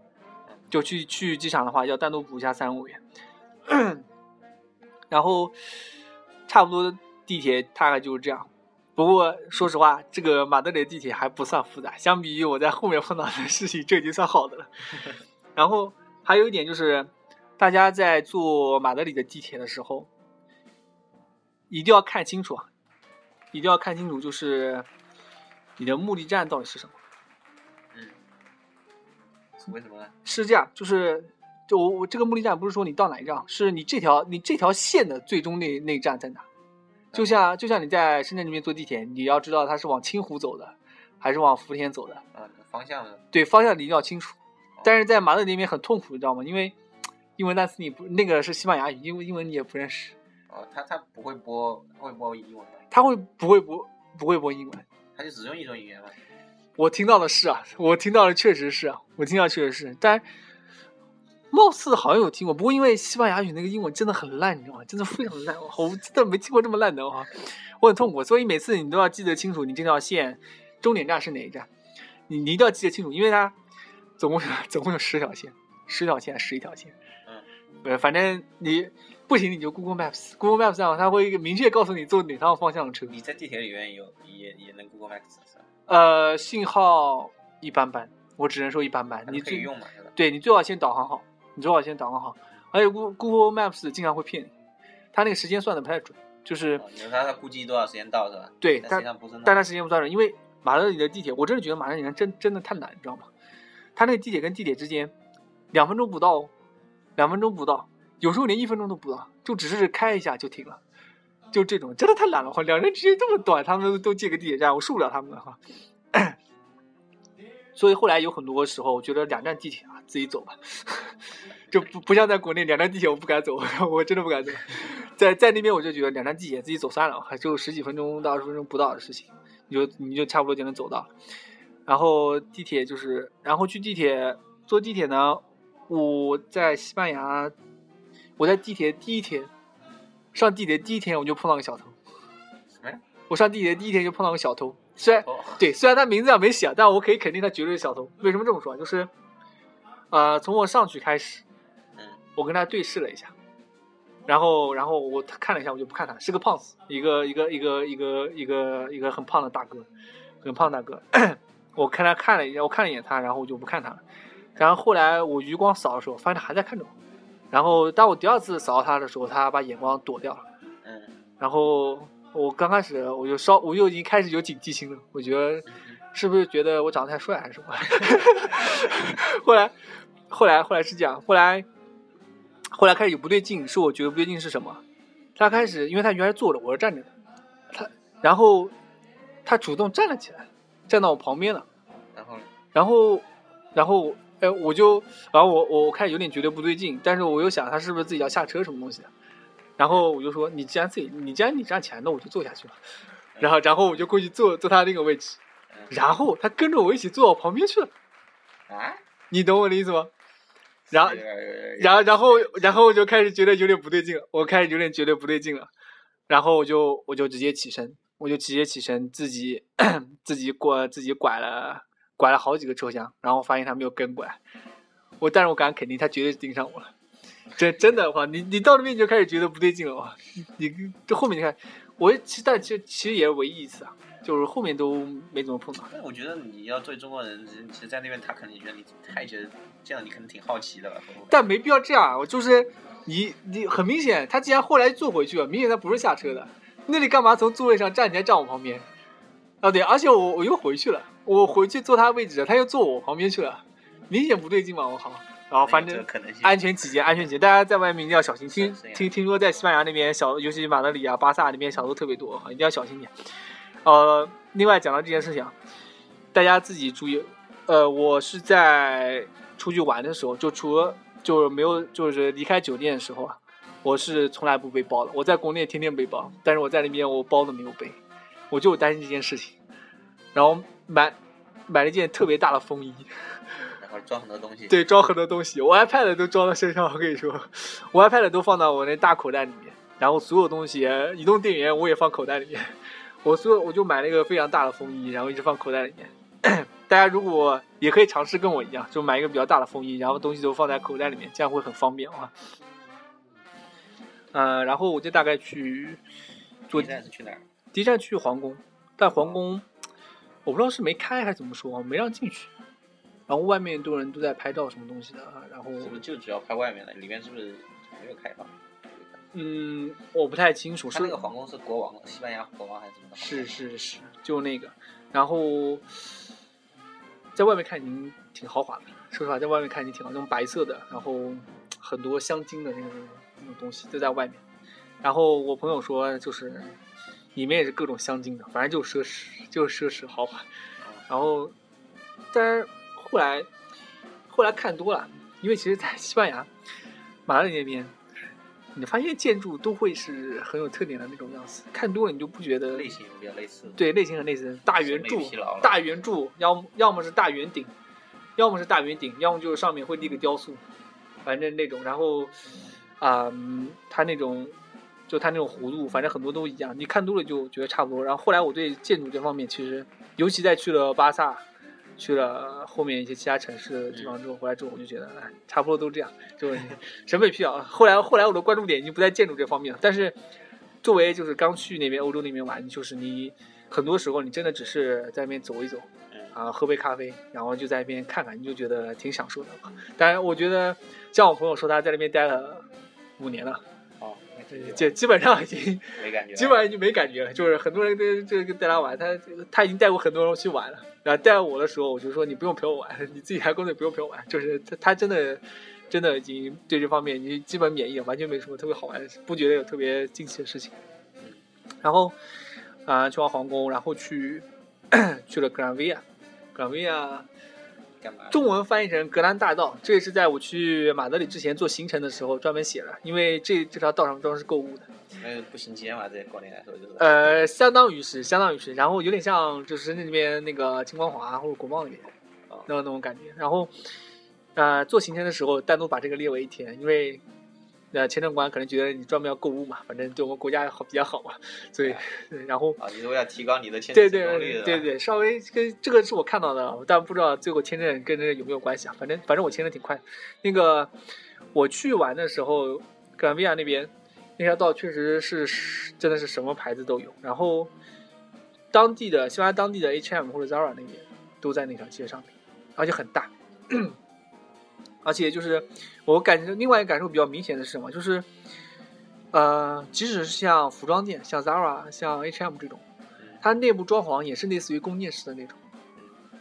就去去机场的话要单独补一下三欧元，(coughs) 然后差不多地铁大概就是这样。不过说实话，这个马德里的地铁还不算复杂，相比于我在后面碰到的事情，这已经算好的了。(laughs) 然后还有一点就是，大家在坐马德里的地铁的时候，一定要看清楚啊，一定要看清楚，就是你的目的站到底是什么。为什么呢？是这样，就是就我我这个目的站不是说你到哪一站，是你这条你这条线的最终那那一站在哪。就像就像你在深圳这边坐地铁，你要知道它是往清湖走的，还是往福田走的。啊，方向呢？对，方向你一定要清楚。但是在马德里那边很痛苦，你知道吗？因为英文单词你不那个是西班牙语，英文英文你也不认识。哦，他他不会播，会播英文吗？他会不会播不会播英文？他就只用一种语言吗？我听到的是啊，我听到的确实是啊，我听到确实是，但貌似好像有听过，不过因为西班牙语那个英文真的很烂，你知道吗？真的非常烂，我 (laughs) 真的没听过这么烂的啊，我很痛苦，所以每次你都要记得清楚你这条线终点站是哪一站，你你一定要记得清楚，因为它总共 (laughs) 总共有十条线，十条线十一条线，嗯，呃，反正你不行你就 Google Maps，Google Maps 上它会明确告诉你坐哪趟方向的车。你在地铁里面有也也能 Google Maps 是吧？呃，信号一般般，我只能说一般般。你最可以用嘛？对你最好先导航好，你最好先导航好。而且 Google Google Maps 经常会骗你，它那个时间算的不太准，就是哦，你说他他估计多少时间到是吧？对，但实但际上不是那但它时间不算准，因为马德里的地铁，我真的觉得马德里人真真的太懒，你知道吗？它那个地铁跟地铁之间两分钟不到哦，两分钟不到，有时候连一分钟都不到，就只是开一下就停了。就这种真的太懒了哈，两人之间这么短，他们都借个地铁站，我受不了他们了哈。所以后来有很多时候，我觉得两站地铁啊，自己走吧，(laughs) 就不不像在国内两站地铁我不敢走，(laughs) 我真的不敢走。在在那边我就觉得两站地铁自己走算了，还就十几分钟到二十分钟不到的事情，你就你就差不多就能走到。然后地铁就是，然后去地铁坐地铁呢，我在西班牙，我在地铁第一天上地铁第一天我就碰到个小偷。什么呀？我上地铁第一天就碰到个小偷，虽然哦，对，虽然他名字上没写，但我可以肯定他绝对是小偷。为什么这么说？就是，呃，从我上去开始，嗯，我跟他对视了一下，然后，然后我看了一下，我就不看他，是个胖子，一个一个一个一个一个一个很胖的大哥，很胖的大哥。(coughs) 我看他看了一下，我看了一眼他，然后我就不看他了。然后后来我余光扫的时候，发现他还在看着我。然后当我第二次扫到他的时候，他把眼光躲掉了。嗯，然后我刚开始我就稍我就已经开始有警惕心了，我觉得是不是觉得我长得太帅还是什么？(laughs) 后来后来后来是这样，后来后来开始有不对劲，是我觉得不对劲是什么？他开始因为他原来坐着，我是站着的，他然后他主动站了起来，站到我旁边了，然后呢？然后然后哎我就然后我我我开始有点觉得不对劲，但是我又想他是不是自己要下车什么东西的，然后我就说你既然自己你既然你站起来，那我就坐下去吧。然后然后我就过去坐坐他那个位置，嗯然后他跟着我一起坐我旁边去了，啊？你懂我的意思吗？然后然后然后然后我就开始觉得有点不对劲了，我开始有点觉得不对劲了，然后我就我就直接起身，我就直接起身自己自己过自己拐了拐了好几个车厢，然后发现他没有跟过来，我但是我敢肯定他绝对盯上我了，真真的话，你你到那边你就开始觉得不对劲了哇，你你这后面你看，我其实但其实其实也是唯一一次啊，就是后面都没怎么碰到。但我觉得你要对中国人，其实其实在那边他可能觉得你，他也觉得这样你可能挺好奇的吧。会不会但没必要这样啊，我就是你你很明显，他既然后来坐回去了，明显他不是下车的，那你干嘛从座位上站起来站我旁边？啊对，而且我我又回去了，我回去坐他位置，他又坐我旁边去了，明显不对劲嘛，我靠！然后反正。安全起见，安全起见，大家在外面一定要小心。听听听说在西班牙那边小，尤其马德里啊、巴萨那边小偷特别多，一定要小心点。呃，另外讲到这件事情啊，大家自己注意。呃，我是在出去玩的时候，就除了就是没有就是离开酒店的时候啊，我是从来不背包的。我在国内天天背包，但是我在那边我包都没有背，我就担心这件事情。然后买买了一件特别大的风衣，装很多东西。对，装很多东西，我 iPad 都装到身上，我跟你说，我 iPad 都放到我那大口袋里面，然后所有东西，移动电源我也放口袋里面，我所有我就买了一个非常大的风衣，然后一直放口袋里面。(coughs) 大家如果也可以尝试跟我一样，就买一个比较大的风衣，然后东西都放在口袋里面，这样会很方便啊。呃，然后我就大概去坐第一站是去哪儿？第一站去皇宫，但皇宫我不知道是没开还是怎么说，没让进去。然后外面很多人都在拍照什么东西的，然后是不是就只要拍外面的？里面是不是没有开放？嗯，我不太清楚，是他那个皇宫是国王，西班牙国王还是怎么的？是是是，就那个，然后在外面看已经挺豪华的，说实话，在外面看已经挺豪，那种白色的，然后很多镶金的那种那种东西都在外面。然后我朋友说，就是里面也是各种镶金的，反正就是奢侈，就是奢侈豪华。然后，但是后来后来看多了，因为其实，在西班牙马德里那边，你发现建筑都会是很有特点的那种样子，看多了你就不觉得类型比较类似。对，类型很类似，大圆柱大圆柱，要么要么是大圆顶，要么是大圆顶，要么就是上面会立个雕塑，反正那种。然后，啊、嗯，它那种，就它那种弧度，反正很多都一样。你看多了就觉得差不多。然后后来我对建筑这方面，其实尤其在去了巴萨，去了后面一些其他城市的地方之后，回来之后我就觉得，哎，差不多都这样，就审美疲劳。后来后来我的关注点已经不在建筑这方面了，但是作为就是刚去那边欧洲那边玩，就是你很多时候你真的只是在那边走一走，嗯，啊，喝杯咖啡，然后就在那边看看，你就觉得挺享受的。当然，我觉得像我朋友说他在那边待了五年了，哦，就基本上已经没感觉了。基本上已经没感觉了。就是很多人跟这个带他玩，他他已经带过很多人去玩了。然后带我的时候，我就说你不用陪我玩，(laughs) 你自己还工作不用陪我玩。就是他他真的真的已经对这方面你基本免疫了，完全没什么特别好玩的，不觉得有特别惊奇的事情。然后啊、去完皇宫，然后去 (coughs) 去了格兰维亚，格兰维亚干嘛？中文翻译成格兰大道，这也是在我去马德里之前做行程的时候专门写的，因为这这条道上都是购物的。那个步行街嘛，在国内来说就是。呃，相当于是，相当于是，然后有点像就是深圳那边那个金光华或者国贸那边，哦那那种感觉。然后，呃，做行程的时候单独把这个列为一天，因为呃签证官可能觉得你专门要购物嘛，反正对我们国家好比较好嘛，所以，对然后啊，你是为了提高你的签对对证成功率的。对对对，稍微跟这个是我看到的，但不知道最后签证跟这个有没有关系啊。反正反正我签的挺快。那个我去玩的时候，格兰维亚那边那条道确实是真的是什么牌子都有，然后当地的西班牙当地的 H&M 或者 Zara 那边都在那条街上面，而且很大。(clears throat) 而且就是我感觉另外一个感受比较明显的是什么？就是呃，即使是像服装店，像 Zara、像 H&M 这种，它内部装潢也是类似于宫殿式的那种，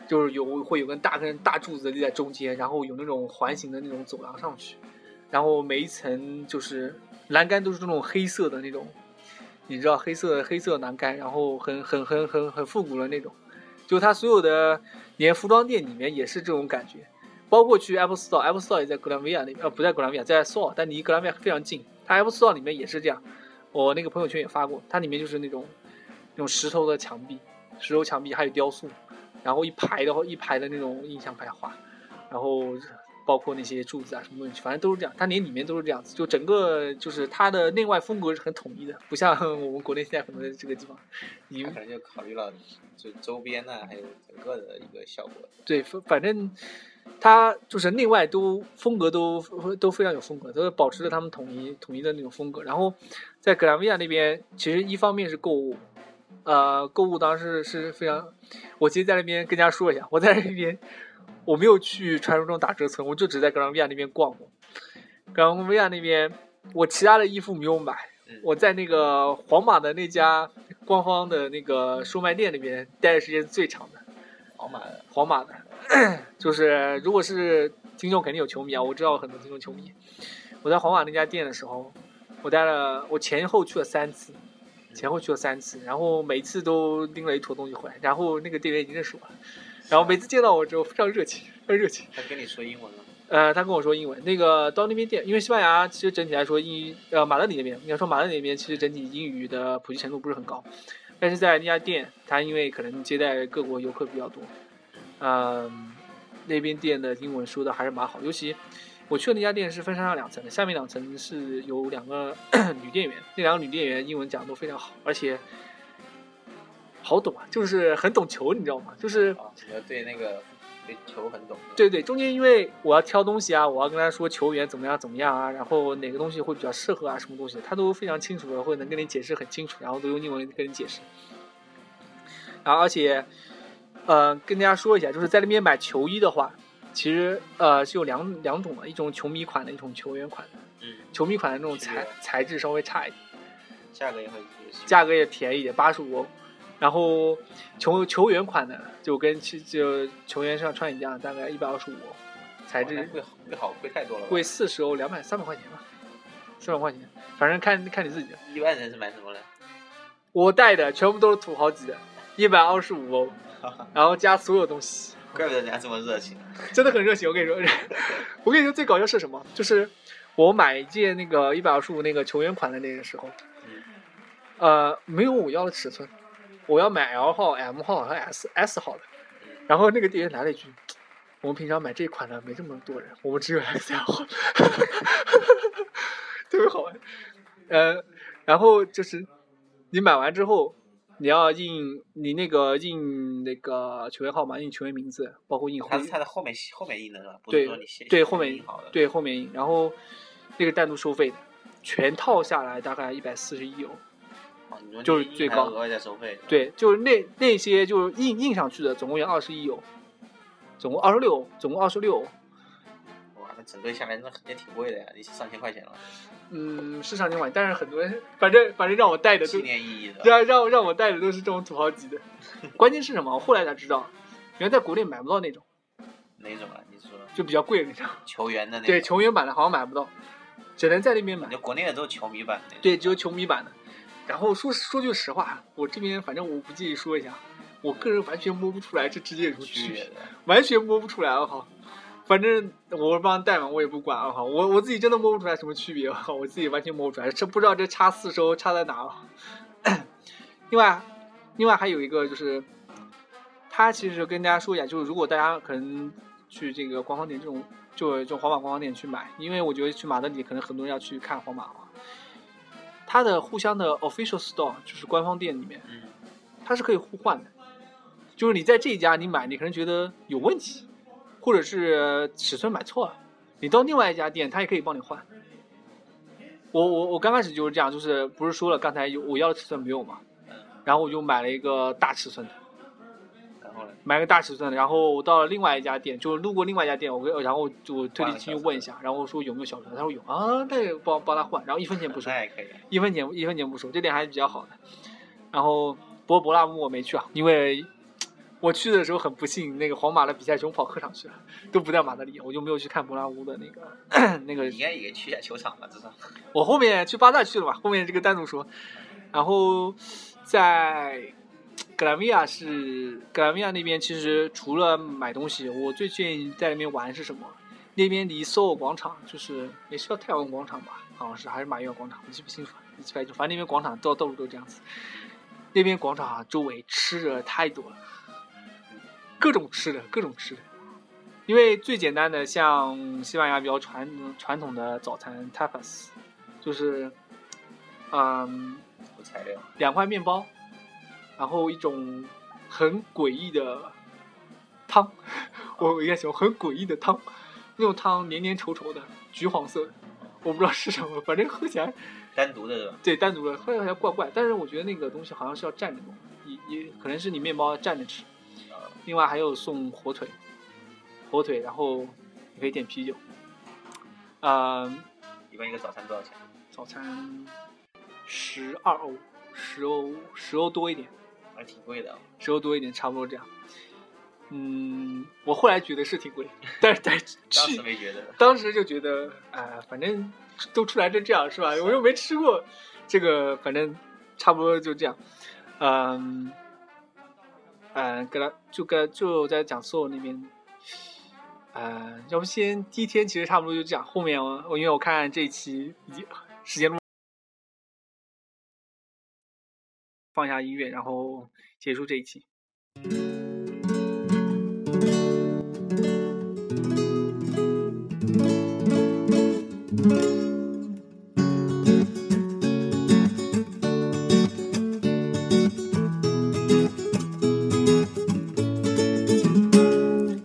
就是有会有根大根大柱子立在中间，然后有那种环形的那种走廊上去，然后每一层就是栏杆都是这种黑色的那种，你知道黑色黑色栏杆，然后很很很很很复古的那种，就它所有的连服装店里面也是这种感觉。包括去 Apple Store，Apple Store 也在格兰维亚那边，呃，不在格兰维亚，在 Seoul，但离格兰维亚非常近。它 Apple Store 里面也是这样，我那个朋友圈也发过，它里面就是那种那种石头的墙壁，石头墙壁还有雕塑，然后一排的话一排的那种印象派画，然后包括那些柱子啊什么东西，反正都是这样，它连里面都是这样子，就整个就是它的内外风格是很统一的，不像我们国内现在很多的这个地方，你他可能就考虑了就周边呢，还有整个的一个效果。对，反反正它就是内外都风格都都非常有风格，都保持着他们统一统一的那种风格。然后在格兰维亚那边，其实一方面是购物，呃，购物当时是非常，我其实在那边跟大家说一下，我在那边我没有去传说中打折村，我就只在格兰维亚那边逛过。格兰维亚那边，我其他的衣服没有买，嗯我在那个皇马的那家官方的那个售卖店里边待的时间最长的。皇马的，皇马的，(clears throat) 就是如果是听众肯定有球迷啊，我知道很多听众球迷。我在皇马那家店的时候，我待了，我前后去了三次，前后去了三次，然后每次都拎了一坨东西回来，然后那个店员已经认识我了，然后每次见到我之后非常热情，非常热情。他跟你说英文吗？呃，他跟我说英文。那个到那边店，因为西班牙其实整体来说英呃马德里那边，应该说马德里那边其实整体英语的普及程度不是很高，但是在那家店，他因为可能接待各国游客比较多，嗯、那边店的英文说的还是蛮好。尤其我去的那家店是分上下两层的，下面两层是有两个 (coughs) 女店员，那两个女店员英文讲的都非常好，而且好懂啊，就是很懂球，你知道吗？就是对那个对球很懂。对对，中间因为我要挑东西啊，我要跟他说球员怎么样怎么样啊，然后哪个东西会比较适合啊，什么东西，他都非常清楚的，会能跟你解释很清楚，然后都用英文跟你解释。然后而且，呃，跟大家说一下，就是在那边买球衣的话，其实呃是有两两种的，一种球迷款的，一种球员款的。嗯，球迷款的那种材材质稍微差一点，价格也很价格也便宜一点，八十五欧。然后球球员款的就跟其就球员上穿一样，大概一百二十五，材质哇那贵好贵好贵太多了。贵四十欧，两百三百块钱吧，三百块钱，反正看看你自己。一般人是买什么的？我带的全部都是土豪级的，一百二十五欧，(laughs) 然后加所有东西，(laughs) 怪不得人家这么热情。真的很热情。我跟你说，我跟你说最搞笑是什么？就是我买一件那个一百二十五那个球员款的那个时候，嗯呃，没有我要的尺寸，我要买 L 号、M 号和 S S 号的。然后那个店员来了一句：“我们平常买这款的没这么多人，我们只有 XL 号。(laughs) ”特别好玩。呃，然后就是你买完之后，你要印你那个印那个球员号码、印球员名字，包括印徽它是它的后面后面印的是对对，后面印好的。对后面印，然后那个单独收费的，全套下来大概一百四十一欧。就是最高额外再收费。对，就是那那些就是印印上去的，总共有二十一欧，总共二十六，总共二十六欧。哇，那整个下来那也挺贵的呀，你上千块钱了，嗯，是上千块，但是很多人，反正反正让我带的都纪念意义的。(laughs) 让让让我带的都是这种土豪级的。关键是什么？我后来才知道，原来在国内买不到那种，哪种啊？你说就比较贵的那种。(laughs) 球员的那对，球员版的好像买不到，只能在那边买。就国内的都是球迷版的。对，只有球迷版的。然后说说句实话，我这边反正我不介意说一下，我个人完全摸不出来这之间有什么区别，完全摸不出来，我靠。反正我帮人带嘛，我也不管，我靠，我我自己真的摸不出来什么区别，我靠，我自己完全摸不出来，这不知道这差四收差在哪。另外，另外还有一个就是，他其实跟大家说一下，就是如果大家可能去这个官方店这种，就就皇马官方店去买，因为我觉得去马德里可能很多人要去看皇马嘛，它的互相的 official store 就是官方店里面，嗯，它是可以互换的，就是你在这一家你买，你可能觉得有问题，或者是尺寸买错了，你到另外一家店，它也可以帮你换。我我我刚开始就是这样，就是不是说了刚才有我要的尺寸没有嘛，然后我就买了一个大尺寸的，然后呢，买个大尺寸的，然后我到了另外一家店，就路过另外一家店，我跟然后就特地进去问一下，然后说有没有小尺寸，他说有啊，那帮帮他换，然后一分钱不收那。也可以，一分钱一分钱不收，这点还是比较好的。然后不过博拉姆我没去啊，因为我去的时候很不幸，那个皇马的比赛熊跑客场去了，都不在马德里，我就没有去看博拉乌的那个那个你应该也去一下球场吧，至少。我后面去巴萨去了嘛，后面这个单独说。然后在格兰维亚是格兰维亚那边，其实除了买东西，我最建议在那边玩是什么？那边离索尔广场就是也是叫太阳广场吧，好像是还是马约尔广场，我记不清楚了。反正那边广场到到处都这样子。那边广场啊，周围吃的太多了，各种吃的，各种吃的。因为最简单的，像西班牙比较传传统的早餐 tapas，就是，嗯，材料，两块面包，然后一种很诡异的汤，(laughs) 我应该形容很诡异的汤，那种汤黏黏稠稠的，橘黄色的，我不知道是什么，反正喝起来 (laughs) 单独的？对单独的喝起来怪怪，但是我觉得那个东西好像是要蘸着弄，也也可能是你面包蘸着吃。另外还有送火腿，火腿，然后你可以点啤酒。嗯，一般一个早餐多少钱？早餐十二欧，十欧，十欧多一点。还挺贵的啊。十欧多一点，差不多这样。嗯，我后来觉得是挺贵，但是但是当时没觉得，当时就觉得，哎、反正都出来成这样是吧？我又没吃过，这个反正差不多就这样。嗯，嗯，跟他就跟就在讲所有那边，呃，要不先第一天其实差不多就这样，后面我我因为我看这一期已经时间录放下音乐，然后结束这一期。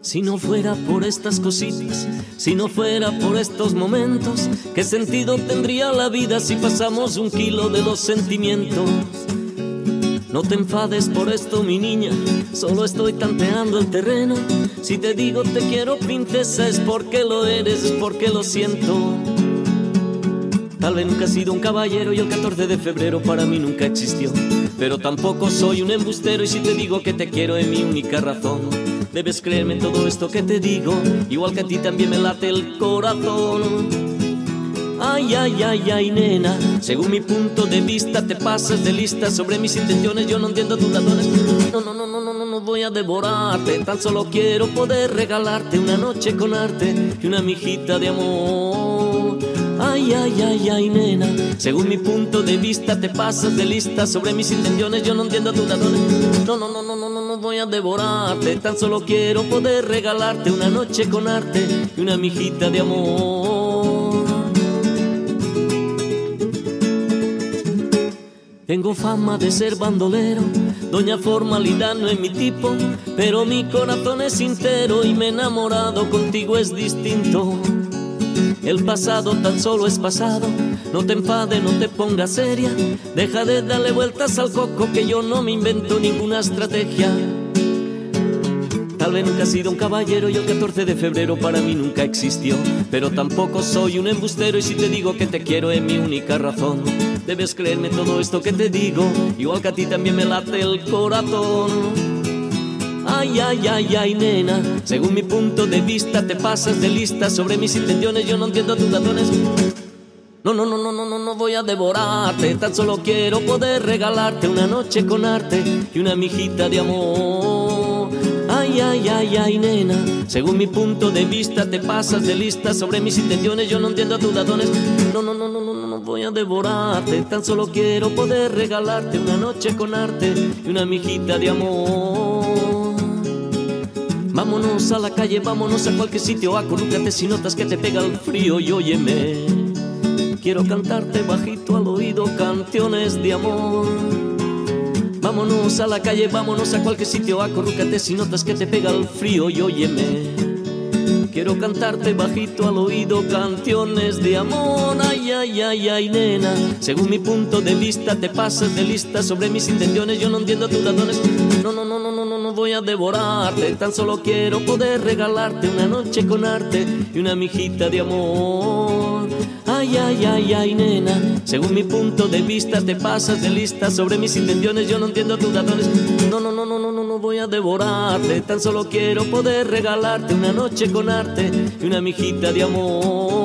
Si no fuera por estas cositas, si no fuera por estos momentos, ¿qué sentido tendría la vida si pasamos un kilo de los sentimientos? No te enfades por esto, mi niña, solo estoy tanteando el terreno. Si te digo te quiero, princesa, es porque lo eres, es porque lo siento. Tal vez nunca he sido un caballero y el 14 de febrero para mí nunca existió. Pero tampoco soy un embustero y si te digo que te quiero es mi única razón. Debes creerme en todo esto que te digo, igual que a ti también me late el corazón. Ay, ay, ay, ay, nena, según mi punto de vista te pasas de lista sobre mis intenciones, yo no entiendo tus razones. No, no, no, no, no, no, no voy a devorarte, tan solo quiero poder regalarte una noche con arte y una mijita de amor. Ay, ay, ay, ay, nena, según mi punto de vista te pasas de lista sobre mis intenciones, yo no entiendo tus razones. No, no, no, no, no, no, no voy a devorarte, tan solo quiero poder regalarte una noche con arte y una mijita de amor. Tengo fama de ser bandolero, doña formalidad no es mi tipo, pero mi corazón es sincero y me he enamorado, contigo es distinto. El pasado tan solo es pasado, no te enfades, no te pongas seria, deja de darle vueltas al coco que yo no me invento ninguna estrategia. Tal vez nunca he sido un caballero y el 14 de febrero para mí nunca existió. Pero tampoco soy un embustero y si te digo que te quiero es mi única razón. Debes creerme todo esto que te digo, igual que a ti también me late el corazón. Ay, ay, ay, ay, nena, según mi punto de vista te pasas de lista sobre mis intenciones, yo no entiendo tus razones. No, no, no, no, no, no, no voy a devorarte, tan solo quiero poder regalarte una noche con arte y una mijita de amor. Ay, ay, ay, ay, nena, según mi punto de vista te pasas de lista sobre mis intenciones, yo no entiendo tus razones. No, no, no, no, no, no, no voy a devorarte, tan solo quiero poder regalarte una noche con arte y una mijita de amor. Vámonos a la calle, vámonos a cualquier sitio, acurrúcate si notas que te pega el frío y óyeme. Quiero cantarte bajito al oído canciones de amor. Vámonos a la calle, vámonos a cualquier sitio, acurrúcate si notas que te pega el frío y óyeme. Quiero cantarte bajito al oído canciones de amor. Ay, ay, ay, ay, nena. Según mi punto de vista, te pasas de lista sobre mis intenciones. Yo no entiendo tus razones. No, no, no, no, no, no, no voy a devorarte. Tan solo quiero poder regalarte una noche con arte y una mijita de amor. Ay, ay, ay, ay, nena. Según mi punto de vista, te pasas de lista sobre mis intenciones. Yo no entiendo tus razones. No, no, no, no, no, no, no voy a devorarte. Tan solo quiero poder regalarte una noche con arte y una mijita de amor.